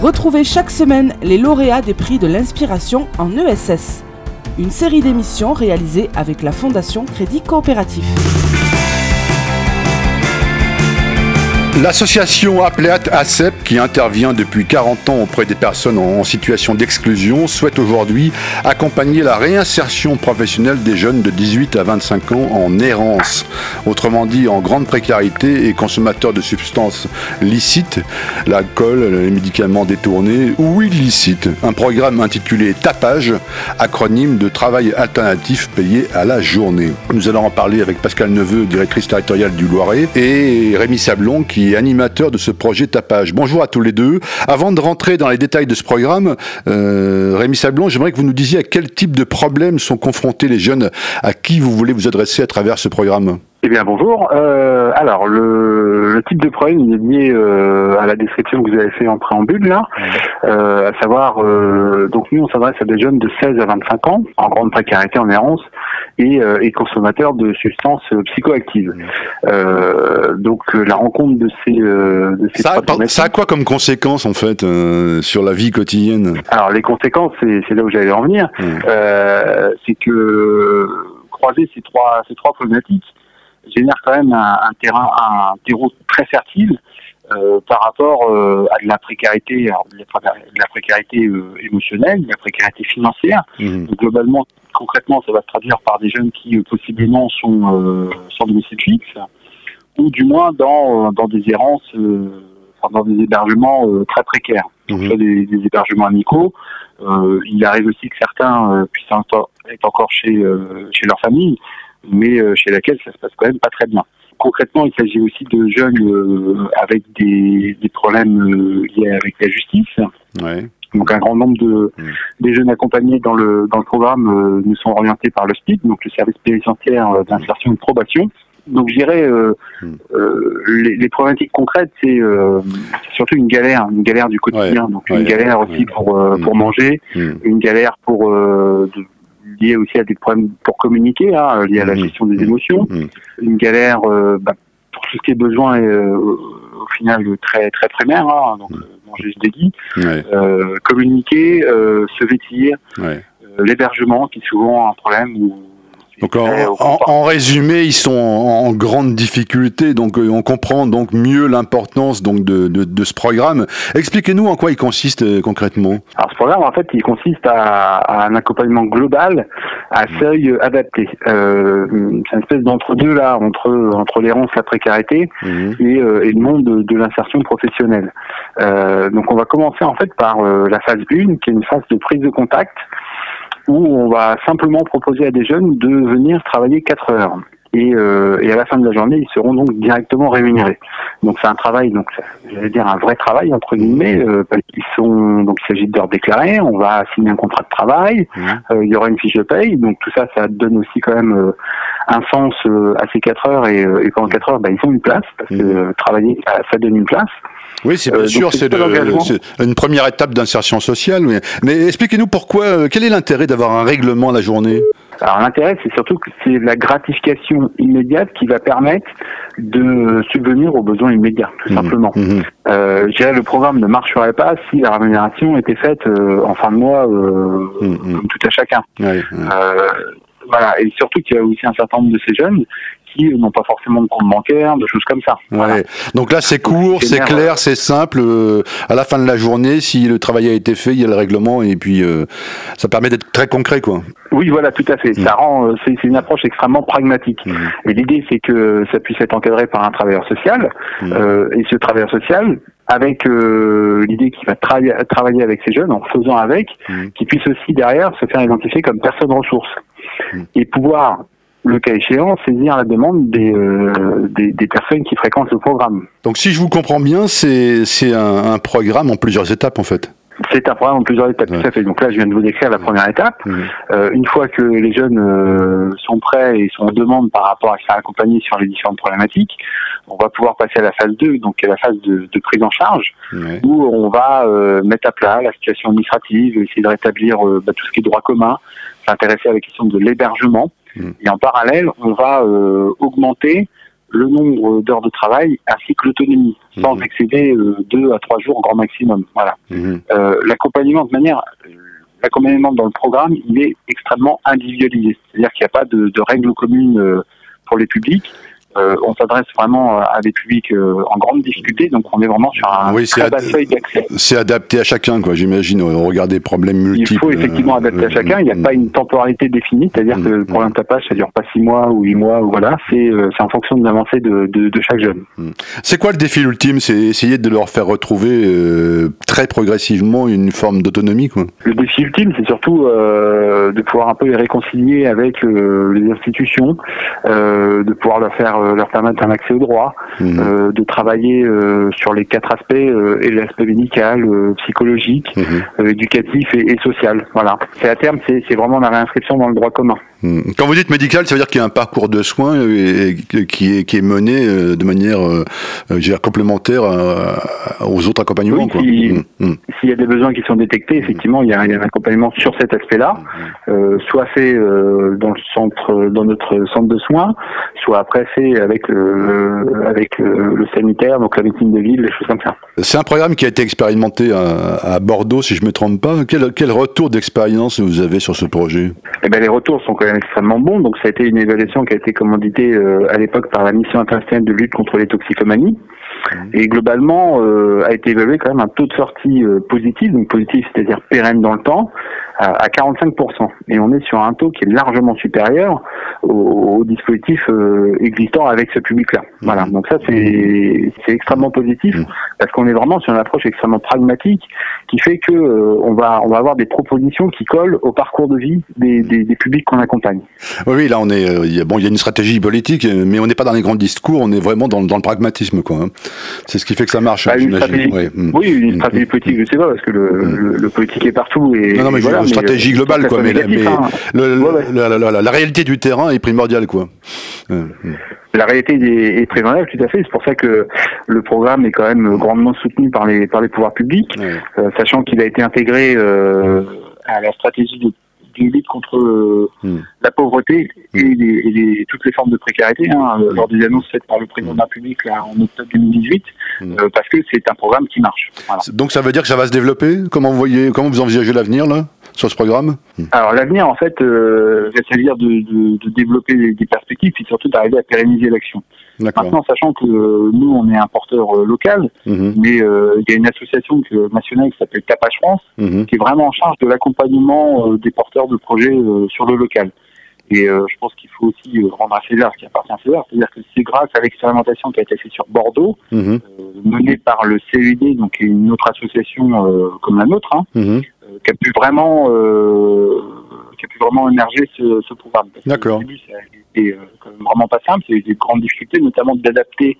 Retrouvez chaque semaine les lauréats des prix de l'inspiration en ESS. Une série d'émissions réalisées avec la Fondation Crédit Coopératif. L'association Apleat ACEP, qui intervient depuis 40 ans auprès des personnes en situation d'exclusion, souhaite aujourd'hui accompagner la réinsertion professionnelle des jeunes de 18 à 25 ans en errance, autrement dit en grande précarité et consommateurs de substances licites, l'alcool, les médicaments détournés ou illicites. Un programme intitulé Tapage, acronyme de travail alternatif payé à la journée. Nous allons en parler avec Pascal Neveu, directrice territoriale du Loiret, et Rémi Sablon, qui animateur de ce projet Tapage. Bonjour à tous les deux. Avant de rentrer dans les détails de ce programme, euh, Rémi Sablon, j'aimerais que vous nous disiez à quel type de problèmes sont confrontés les jeunes à qui vous voulez vous adresser à travers ce programme. Eh bien bonjour. Euh, alors le, type de problème il est lié euh, à la description que vous avez fait en préambule là, euh, à savoir donc nous on s'adresse à des jeunes de 16 à 25 ans en grande précarité en errance et, et consommateurs de substances psychoactives. donc la rencontre de ces de ces ça, a, ça a quoi comme conséquence en fait sur la vie quotidienne? Alors les conséquences c'est là où j'allais en venir, c'est que croiser ces trois ces trois problématiques génère quand même un, terrain, un terreau très fertile euh, par rapport euh, à de la précarité, de la précarité euh, émotionnelle, de la précarité financière. Mmh. globalement, concrètement, ça va se traduire par des jeunes qui possiblement sont sans domicile fixe, ou du moins dans, dans des errances, enfin, dans des hébergements très précaires. Donc, mmh. des, des, hébergements amicaux. il arrive aussi que certains puissent être encore chez, chez leur famille, mais euh, chez laquelle ça se passe quand même pas très bien. Concrètement, il s'agit aussi de jeunes euh, avec des, des problèmes euh, liés avec la justice. Ouais. Donc un grand nombre de mmh. des jeunes accompagnés dans le dans le programme nous sont orientés par le SPID, donc le service pénitentiaire d'insertion et de probation. Donc je dirais euh, mmh. euh, les, les, problématiques concrètes, c'est euh, surtout une galère, une galère du quotidien. donc une galère aussi pour mmh. pour manger, une galère pour de, lié aussi à des problèmes pour communiquer, hein, liés à la mmh. gestion des mmh. émotions, mmh. une galère euh, bah, pour tout ce qui est besoin euh, au final très très primaire, hein, donc manger se euh, communiquer, se vêtir, l'hébergement qui est souvent un problème où donc en, résumé, ils sont en, grande difficulté, donc euh, on comprend donc mieux l'importance donc de, de, de, ce programme. Expliquez-nous en quoi il consiste euh, concrètement. Alors ce programme, en fait, il consiste à, à un accompagnement global à mmh. seuil adapté. Euh, c'est une espèce d'entre-deux là, entre entre l'errance, la précarité mmh. et, euh, et, le monde de, de l'insertion professionnelle. donc on va commencer en fait par la phase 1, qui est une phase de prise de contact où on va simplement proposer à des jeunes de venir travailler 4 heures. Et, euh, et, à la fin de la journée, ils seront donc directement rémunérés. Donc c'est un travail, donc j'allais dire un vrai travail entre guillemets, euh, parce qu'ils sont donc il s'agit d'heures déclarées, on va signer un contrat de travail, mmh. euh, il y aura une fiche de paye, donc tout ça, ça donne aussi quand même euh, un sens euh, à ces 4 heures et, et pendant 4 heures, bah, ils ont une place parce que mmh. travailler, ça, ça, donne une place. Oui, c'est bien sûr, c'est une première étape d'insertion sociale. Mais, mais expliquez-nous pourquoi, quel est l'intérêt d'avoir un règlement la journée? Alors l'intérêt, c'est surtout que c'est la gratification immédiate qui va permettre de subvenir aux besoins immédiats, tout mmh. simplement. Mmh. Euh, je dirais le programme ne marcherait pas si la rémunération était faite euh, en fin de mois, euh, mmh. comme tout à chacun. Euh, voilà, et surtout qu'il y a aussi un certain nombre de ces jeunes qui n'ont pas forcément de compte bancaire, de choses comme ça. Ouais. Donc là, c'est court, c'est clair, c'est simple. Euh, à la fin de la journée, si le travail a été fait, il y a le règlement et puis euh, ça permet d'être très concret, quoi. Oui, voilà, tout à fait. Ça mm. rend, euh, c'est une approche extrêmement pragmatique. Mm. Et l'idée, c'est que ça puisse être encadré par un travailleur social. Mm. Euh, et ce travailleur social, avec euh, l'idée qu'il va travailler avec ces jeunes, en faisant avec, qui puisse aussi derrière se faire identifier comme personne ressource et pouvoir le cas échéant, saisir la demande euh, des, des, personnes qui fréquentent le programme. Donc si je vous comprends bien, c'est un, un programme en plusieurs étapes en fait. C'est un programme en plusieurs étapes, tout à fait. Donc là, je viens de vous décrire la première étape. Mmh. Euh, une fois que les jeunes euh, sont prêts et sont en demande par rapport à se faire accompagner sur les différentes problématiques, on va pouvoir passer à la phase 2, donc la phase de, de prise en charge, où on va euh, mettre à plat la situation administrative, essayer de rétablir bah, tout ce qui est droit commun, s'intéresser à la question de l'hébergement. Mmh. Et en parallèle, on va euh, augmenter le nombre d'heures de travail ainsi que l'autonomie, sans mhm. excéder deux à trois jours grand maximum. Voilà. Mhm. l'accompagnement de manière l'accompagnement dans le programme, il est extrêmement individualisé. C'est-à-dire qu'il n'y a pas de, de règles communes pour les publics. Euh, on s'adresse vraiment à des publics euh, en grande difficulté, donc on est vraiment sur un très bas seuil d'accès. C'est adapté à chacun, quoi, j'imagine, au regard des problèmes multiples. Il faut effectivement euh, adapter à chacun, il n'y a pas une temporalité définie, c'est-à-dire que le programme tapage, ça dure pas six mois ou huit mois, ou voilà, c'est en fonction de l'avancée de, de, de, chaque jeune. C'est quoi le défi ultime? C'est essayer de leur faire retrouver très progressivement une forme d'autonomie, quoi. Le défi ultime, c'est surtout de pouvoir un peu les réconcilier avec les institutions, de pouvoir leur faire euh, leur permettre un accès au droit, mhm. euh, de travailler euh, sur les quatre aspects et l'aspect médical, psychologique, mhm. éducatif et, social. Voilà. C'est à terme, c'est vraiment la réinscription dans le droit commun. Mhm. Quand vous dites médical, ça veut dire qu'il y a un parcours de soins qui est, qui est mené de manière complémentaire aux autres accompagnements. S'il y a des besoins qui sont détectés, effectivement, il y a, un accompagnement sur cet aspect-là, soit fait dans le centre, dans notre centre de soins, soit après fait avec le, avec le, sanitaire, donc la médecine de ville, des choses comme ça. C'est un programme qui a été expérimenté à, Bordeaux, si je me trompe pas. Quel, quel retour d'expérience vous avez sur ce projet? Eh ben, Les retours sont quand extrêmement bons. Donc, ça a été une évaluation qui a été commanditée euh, à l'époque par la mission internationale de lutte contre les toxicomanies. Et globalement, euh, a été évalué quand même un taux de sortie euh, positif, donc positif, c'est-à-dire pérenne dans le temps, à 45%. Et on est sur un taux qui est largement supérieur au, dispositif euh, existant avec ce public-là. Voilà. Donc ça, c'est extrêmement positif mmh. parce qu'on est vraiment sur une approche extrêmement pragmatique qui fait que euh, on va on va avoir des propositions qui collent au parcours de vie des, des, des publics qu'on accompagne. Oui, là on est euh, bon, il y a une stratégie politique, mais on n'est pas dans les grands discours, on est vraiment dans, dans le pragmatisme, quoi. Hein. C'est ce qui fait que ça marche. Bah, une stratégie, mmh. Oui, une stratégie politique, je sais pas, parce que le, le, politique est partout et. Non, non mais voilà, stratégie euh, globale, quoi. Mais, hein. la, réalité du terrain est primordiale, quoi. Euh. La réalité est, primordiale, tout à fait. C'est pour ça que le programme est quand même grandement soutenu par les par les pouvoirs publics, euh, sachant qu'il a été intégré à la stratégie de lutte contre hmm. la pauvreté et, hmm. les, toutes les formes de précarité, hein, lors des annonces faites par le président de la République en octobre 2018, parce que c'est un programme qui marche. Donc ça veut dire que ça va se développer? Comment vous voyez, comment vous envisagez l'avenir là sur ce programme? Alors l'avenir, en fait, euh, va servir de, de, développer des, perspectives et surtout d'arriver à pérenniser l'action. Maintenant, sachant que euh, nous, on est un porteur euh, local, mhm. mais euh, il y a une association nationale qui s'appelle Capage France, mhm. qui est vraiment en charge de l'accompagnement des porteurs de projets sur le local. Et je pense qu'il faut aussi rendre à César ce qui appartient à César, c'est-à-dire que c'est grâce à l'expérimentation qui a été faite sur Bordeaux, mhm. menée par le CED, donc une autre association comme la nôtre, hein, qui a pu vraiment euh, qui a pu vraiment émerger ce, ce programme. D'accord. Au début, ça a été euh, quand même vraiment pas simple. C'est des grandes difficultés, notamment d'adapter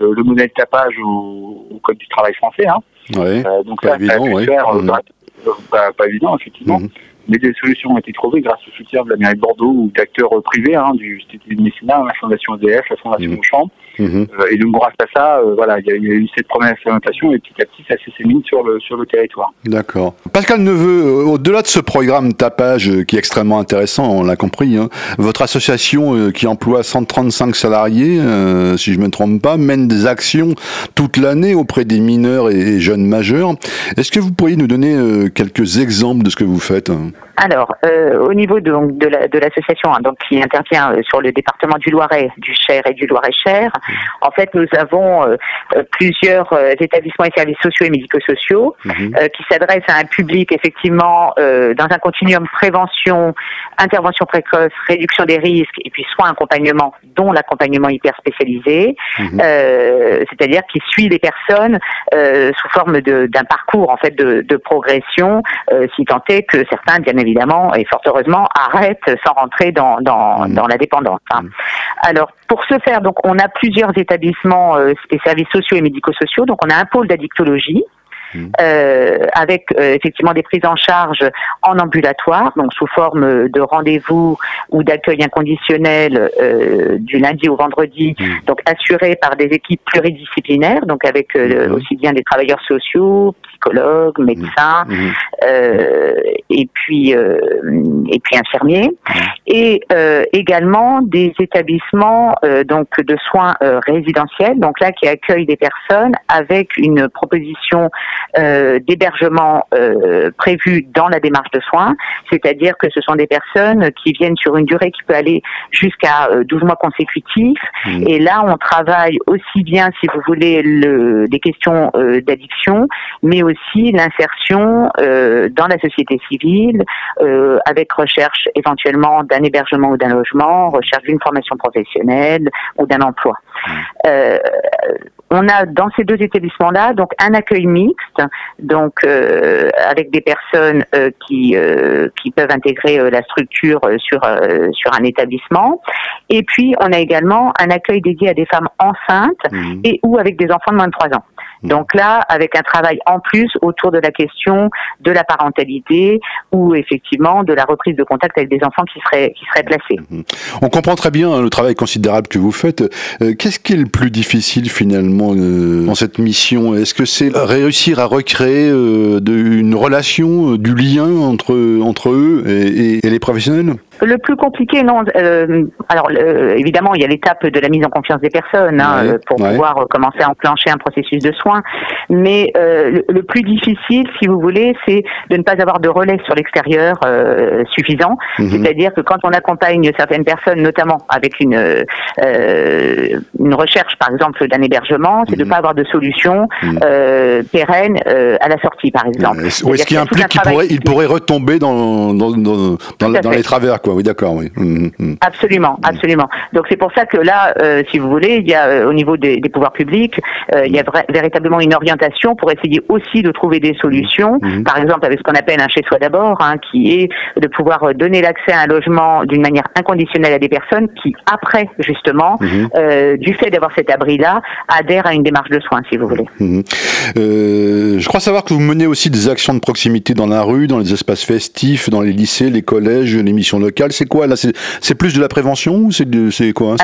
euh, le modèle de tapage au, au, code du travail français. Hein. Ouais, euh, donc pas ça, évident, ça a pu faire, mmh. pas, évident effectivement. Mmh mais des solutions ont été trouvées grâce au soutien de la mairie de Bordeaux ou d'acteurs privés, hein, du Institut de Mécénat, la Fondation EDF, la Fondation mmh. Mmh. Euh, et donc grâce à ça, euh, voilà, il y, a eu cette première expérimentation et petit à petit, ça s'est mis sur le, sur le territoire. D'accord. Pascal Neveu, euh, au-delà de ce programme tapage qui est extrêmement intéressant, on l'a compris, hein, votre association qui emploie 135 salariés, si je ne me trompe pas, mène des actions toute l'année auprès des mineurs et jeunes majeurs. Est-ce que vous pourriez nous donner quelques exemples de ce que vous faites alors, euh, au niveau de, de l'association hein, donc qui intervient euh, sur le département du Loiret, du Cher et du Loiret-Cher, en fait, nous avons euh, plusieurs établissements et services sociaux et médico-sociaux mhm. qui s'adressent à un public effectivement dans un continuum prévention, intervention précoce, réduction des risques et puis soins accompagnement, dont l'accompagnement hyper spécialisé, mhm. c'est-à-dire qui suit les personnes sous forme d'un parcours en fait de, de progression, si tant est que certains bien évidemment, et fort heureusement, arrête sans rentrer dans, dans, mmh. dans la dépendance. Hein. Alors, pour ce faire, donc, on a plusieurs établissements euh, et services sociaux et médico-sociaux. Donc, on a un pôle d'addictologie avec effectivement des prises en charge en ambulatoire, donc sous forme de rendez-vous ou d'accueil inconditionnel du lundi au vendredi, donc assuré par des équipes pluridisciplinaires, donc avec aussi bien des travailleurs sociaux, psychologues, médecins, et puis et puis infirmiers, et également des établissements donc de soins résidentiels, donc là qui accueillent des personnes avec une proposition euh, d'hébergement euh, prévue dans la démarche de soins, c'est-à-dire que ce sont des personnes qui viennent sur une durée qui peut aller jusqu'à 12 euh, mois consécutifs. Mmh. Et là, on travaille aussi bien, si vous voulez, le, des questions d'addiction, mais aussi l'insertion dans la société civile, avec recherche éventuellement d'un hébergement ou d'un logement, recherche d'une formation professionnelle ou d'un emploi. Mmh on a dans ces deux établissements-là donc un accueil mixte, donc euh, avec des personnes euh, qui euh, qui peuvent intégrer la structure sur sur un établissement, et puis on a également un accueil dédié à des femmes enceintes mmh. et ou avec des enfants de moins de 3 ans. Mmh. Donc là, avec un travail en plus autour de la question de la parentalité ou effectivement de la reprise de contact avec des enfants qui seraient qui seraient placés. Mmh. On comprend très bien hein, le travail considérable que vous faites. Qu'est-ce qui est le plus difficile finalement euh, dans cette mission? Est-ce que c'est réussir à recréer euh, une relation, euh, du lien entre, entre eux et les professionnels le plus compliqué, non. Euh, alors évidemment, il y a l'étape de la mise en confiance des personnes hein, pour pouvoir euh, commencer à enclencher un processus de soins. Mais le, plus difficile, si vous voulez, c'est de ne pas avoir de relais sur l'extérieur suffisant. Mhm. C'est-à-dire que quand on accompagne certaines personnes, notamment avec une une recherche, par exemple, d'un hébergement, c'est de ne mhm. pas avoir de solution mhm. pérenne à la sortie, par exemple. Est-ce qu'il implique qu'il pourrait, il pourrait retomber dans dans, dans, dans, dans les travers oui, d'accord, oui. Mmh, mmh. Absolument, absolument. Donc c'est pour ça que là, euh, si vous voulez, il y a euh, au niveau des, pouvoirs publics, euh, il y a véritablement une orientation pour essayer aussi de trouver des solutions. Par exemple, avec ce qu'on appelle un chez-soi d'abord, hein, qui est de pouvoir donner l'accès à un logement d'une manière inconditionnelle à des personnes qui, après justement, du fait d'avoir cet abri-là, adhèrent à une démarche de soins, si vous voulez. je crois savoir que vous menez aussi des actions de proximité dans la rue, dans les espaces festifs, dans les lycées, les collèges, les missions locales. C'est quoi là C'est plus de la prévention ou c'est quoi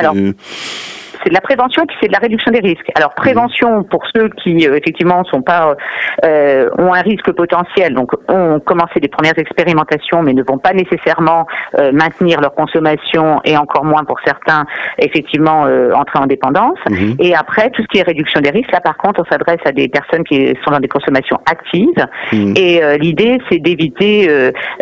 c'est de la prévention et puis c'est de la réduction des risques. Alors prévention pour ceux qui euh, effectivement sont pas euh, ont un risque potentiel, donc ont commencé des premières expérimentations, mais ne vont pas nécessairement euh, maintenir leur consommation et encore moins pour certains effectivement euh, entrer en dépendance. Mhm. Et après tout ce qui est réduction des risques, là par contre on s'adresse à des personnes qui sont dans des consommations actives. Mhm. Et l'idée c'est d'éviter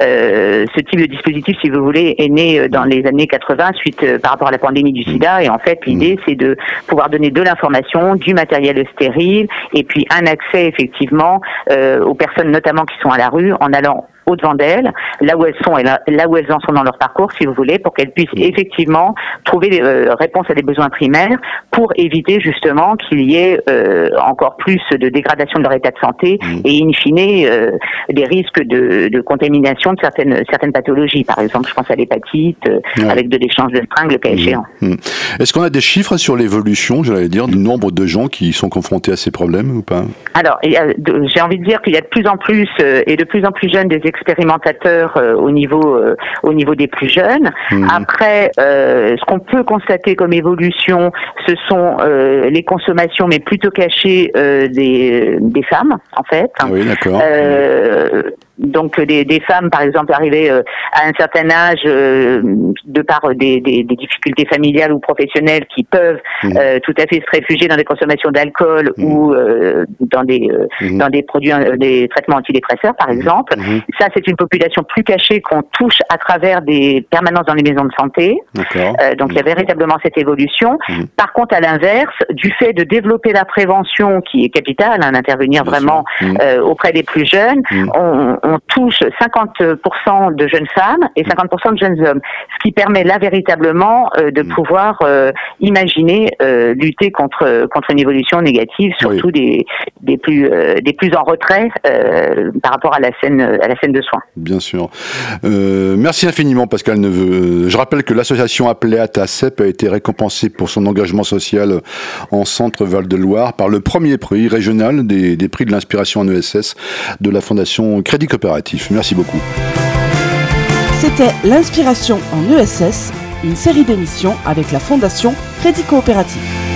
ce type de dispositif, si vous voulez, est né dans les années 80 suite par rapport à la pandémie du SIDA. Et en fait l'idée c'est de pouvoir donner de l'information, du matériel stérile, et puis un accès effectivement euh, aux personnes notamment qui sont à la rue en allant au-devant d'elles, là où elles sont et là, où elles en sont dans leur parcours, si vous voulez, pour qu'elles puissent effectivement trouver des euh, réponses à des besoins primaires pour éviter justement qu'il y ait euh, encore plus de dégradation de leur état de santé et in fine euh, des risques de, de, contamination de certaines certaines pathologies. Par exemple, je pense à l'hépatite avec de l'échange de string, le cas mmh. échéant. Mmh. Est-ce qu'on a des chiffres sur l'évolution, j'allais dire, du nombre de gens qui sont confrontés à ces problèmes ou pas? Alors, j'ai envie de dire qu'il y a de plus en plus et de plus en plus jeunes des expérimentateurs euh, au niveau euh, au niveau des plus jeunes. Mhm. Après, euh, ce qu'on peut constater comme évolution, ce sont les consommations, mais plutôt cachées des, des femmes, en fait. Oui, d'accord donc des, des, femmes, par exemple, arrivées euh, à un certain âge, euh, de par des, des, des, difficultés familiales ou professionnelles, qui peuvent mmh. euh, tout à fait se réfugier dans des consommations d'alcool mmh. ou dans des mmh. dans des produits, des traitements antidépresseurs, par exemple. Ça, c'est une population plus cachée qu'on touche à travers des permanences dans les maisons de santé. donc, il y a véritablement cette évolution. Par contre, à l'inverse, du fait de développer la prévention, qui est capitale, hein, d'intervenir vraiment auprès des plus jeunes, on on touche 50% de jeunes femmes et 50% de jeunes hommes, ce qui permet là véritablement de mm. pouvoir imaginer lutter contre contre une évolution négative, surtout des des plus des plus en retrait par rapport à la scène à la scène de soins. Bien sûr. merci infiniment Pascal Neveu. Je rappelle que l'association appelée à a été récompensée pour son engagement social en centre Val-de-Loire par le premier prix régional des, des prix de l'inspiration en ESS de la Fondation Crédit Coopératif. Merci beaucoup. C'était l'inspiration en ESS, une série d'émissions avec la Fondation Crédit Coopératif.